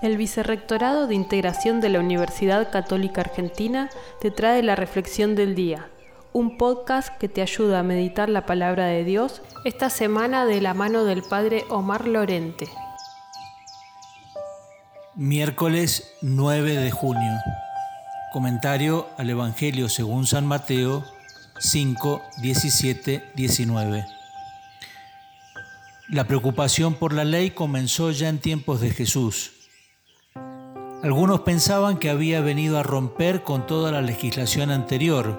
El Vicerrectorado de Integración de la Universidad Católica Argentina te trae la Reflexión del Día, un podcast que te ayuda a meditar la palabra de Dios esta semana de la mano del Padre Omar Lorente. Miércoles 9 de junio. Comentario al Evangelio según San Mateo 5, 17, 19. La preocupación por la ley comenzó ya en tiempos de Jesús. Algunos pensaban que había venido a romper con toda la legislación anterior.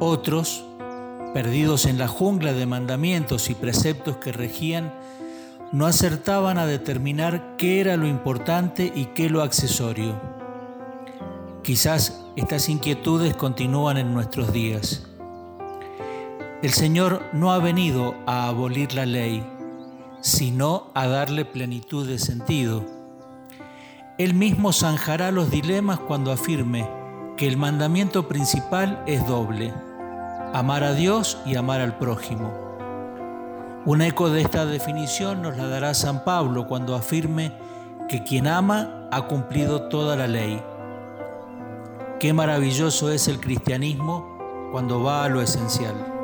Otros, perdidos en la jungla de mandamientos y preceptos que regían, no acertaban a determinar qué era lo importante y qué lo accesorio. Quizás estas inquietudes continúan en nuestros días. El Señor no ha venido a abolir la ley, sino a darle plenitud de sentido. Él mismo zanjará los dilemas cuando afirme que el mandamiento principal es doble, amar a Dios y amar al prójimo. Un eco de esta definición nos la dará San Pablo cuando afirme que quien ama ha cumplido toda la ley. Qué maravilloso es el cristianismo cuando va a lo esencial.